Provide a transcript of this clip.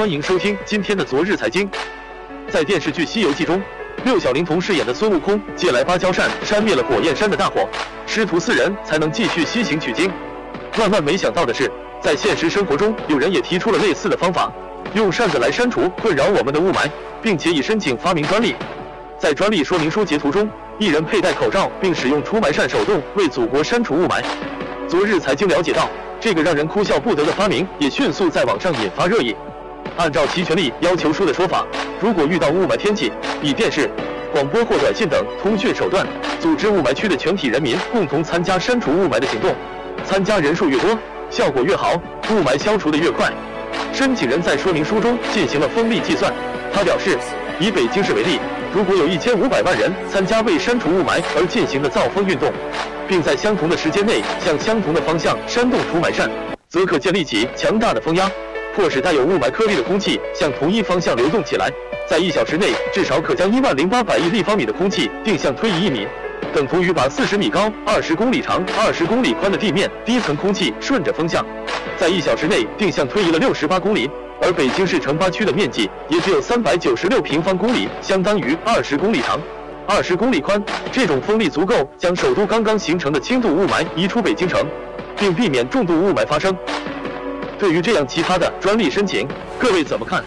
欢迎收听今天的昨日财经。在电视剧《西游记》中，六小龄童饰演的孙悟空借来芭蕉扇扇灭了火焰山的大火，师徒四人才能继续西行取经。万万没想到的是，在现实生活中，有人也提出了类似的方法，用扇子来删除困扰我们的雾霾，并且已申请发明专利。在专利说明书截图中，一人佩戴口罩并使用除霾扇手动为祖国删除雾霾。昨日财经了解到，这个让人哭笑不得的发明也迅速在网上引发热议。按照其权利要求书的说法，如果遇到雾霾天气，以电视、广播或短信等通讯手段，组织雾霾区的全体人民共同参加删除雾霾的行动，参加人数越多，效果越好，雾霾消除的越快。申请人在说明书中进行了风力计算，他表示，以北京市为例。如果有一千五百万人参加为删除雾霾而进行的造风运动，并在相同的时间内向相同的方向扇动除霾扇，则可建立起强大的风压，迫使带有雾霾颗粒的空气向同一方向流动起来。在一小时内，至少可将一万零八百亿立方米的空气定向推移一米，等同于把四十米高、二十公里长、二十公里宽的地面低层空气顺着风向，在一小时内定向推移了六十八公里。而北京市城八区的面积也只有三百九十六平方公里，相当于二十公里长，二十公里宽。这种风力足够将首都刚刚形成的轻度雾霾移出北京城，并避免重度雾霾发生。对于这样奇葩的专利申请，各位怎么看？